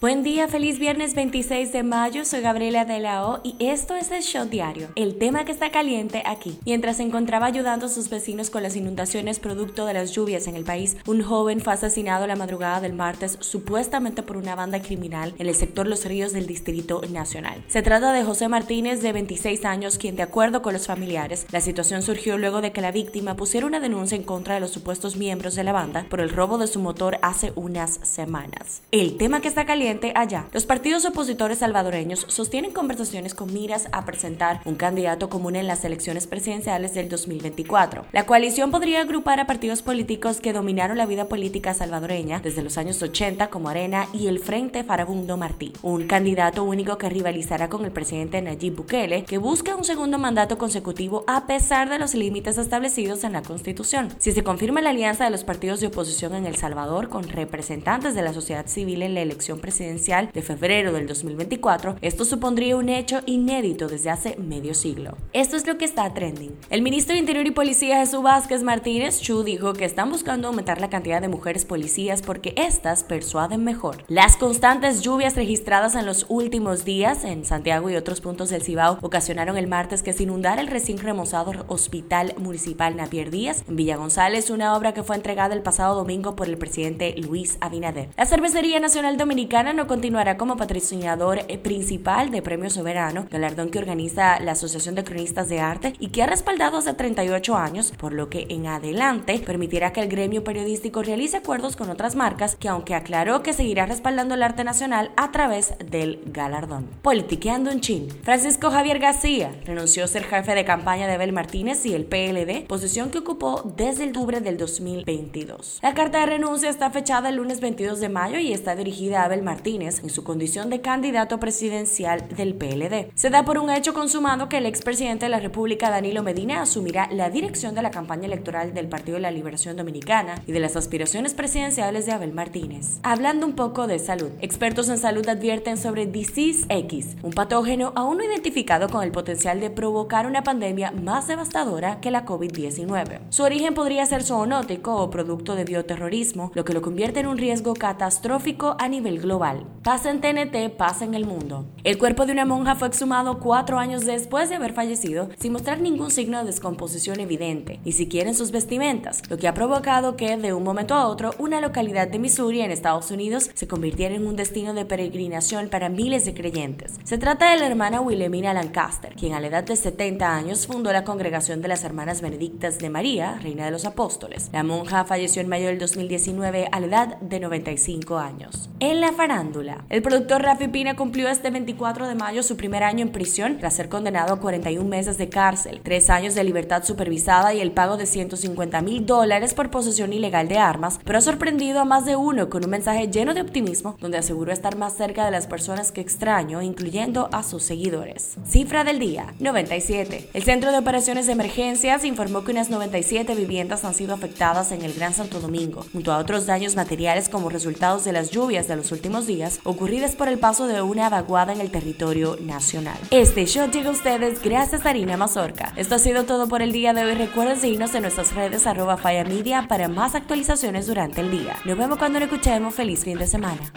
Buen día, feliz viernes 26 de mayo. Soy Gabriela de la O y esto es el Shot Diario, el tema que está caliente aquí. Mientras se encontraba ayudando a sus vecinos con las inundaciones producto de las lluvias en el país, un joven fue asesinado la madrugada del martes supuestamente por una banda criminal en el sector Los Ríos del Distrito Nacional. Se trata de José Martínez, de 26 años, quien de acuerdo con los familiares, la situación surgió luego de que la víctima pusiera una denuncia en contra de los supuestos miembros de la banda por el robo de su motor hace unas semanas. El tema que está caliente allá. Los partidos opositores salvadoreños sostienen conversaciones con miras a presentar un candidato común en las elecciones presidenciales del 2024. La coalición podría agrupar a partidos políticos que dominaron la vida política salvadoreña desde los años 80 como Arena y el Frente Farabundo Martí, un candidato único que rivalizará con el presidente Nayib Bukele, que busca un segundo mandato consecutivo a pesar de los límites establecidos en la Constitución. Si se confirma la alianza de los partidos de oposición en El Salvador con representantes de la sociedad civil en la elección presidencial, de febrero del 2024, esto supondría un hecho inédito desde hace medio siglo. Esto es lo que está trending. El ministro de Interior y Policía Jesús Vázquez Martínez Chu dijo que están buscando aumentar la cantidad de mujeres policías porque éstas persuaden mejor. Las constantes lluvias registradas en los últimos días en Santiago y otros puntos del Cibao ocasionaron el martes que se inundara el recién remozado Hospital Municipal Napier Díaz en Villa González, una obra que fue entregada el pasado domingo por el presidente Luis Abinader. La Cervecería Nacional Dominicana no continuará como patrocinador eh, principal de Premio Soberano, galardón que organiza la Asociación de Cronistas de Arte y que ha respaldado hace 38 años, por lo que en adelante permitirá que el gremio periodístico realice acuerdos con otras marcas que aunque aclaró que seguirá respaldando el arte nacional a través del galardón. Politiqueando en Chin. Francisco Javier García renunció a ser jefe de campaña de Abel Martínez y el PLD, posición que ocupó desde el octubre del 2022. La carta de renuncia está fechada el lunes 22 de mayo y está dirigida a Abel Martínez Martínez en su condición de candidato presidencial del PLD. Se da por un hecho consumado que el expresidente de la República, Danilo Medina, asumirá la dirección de la campaña electoral del Partido de la Liberación Dominicana y de las aspiraciones presidenciales de Abel Martínez. Hablando un poco de salud, expertos en salud advierten sobre Disease X, un patógeno aún no identificado con el potencial de provocar una pandemia más devastadora que la COVID-19. Su origen podría ser zoonótico o producto de bioterrorismo, lo que lo convierte en un riesgo catastrófico a nivel global Pasa en TNT, pasa en el mundo. El cuerpo de una monja fue exhumado cuatro años después de haber fallecido sin mostrar ningún signo de descomposición evidente, ni siquiera en sus vestimentas, lo que ha provocado que, de un momento a otro, una localidad de Missouri en Estados Unidos se convirtiera en un destino de peregrinación para miles de creyentes. Se trata de la hermana Wilhelmina Lancaster, quien a la edad de 70 años fundó la congregación de las Hermanas Benedictas de María, Reina de los Apóstoles. La monja falleció en mayo del 2019 a la edad de 95 años. En la el productor Rafi Pina cumplió este 24 de mayo su primer año en prisión tras ser condenado a 41 meses de cárcel, tres años de libertad supervisada y el pago de 150 mil dólares por posesión ilegal de armas, pero ha sorprendido a más de uno con un mensaje lleno de optimismo donde aseguró estar más cerca de las personas que extraño, incluyendo a sus seguidores. Cifra del día, 97. El Centro de Operaciones de Emergencias informó que unas 97 viviendas han sido afectadas en el Gran Santo Domingo, junto a otros daños materiales como resultados de las lluvias de los últimos días ocurridas por el paso de una vaguada en el territorio nacional. Este show llega a ustedes gracias a Harina Mazorca. Esto ha sido todo por el día de hoy. Recuerden seguirnos en nuestras redes arroba para más actualizaciones durante el día. Nos vemos cuando nos escuchemos. Feliz fin de semana.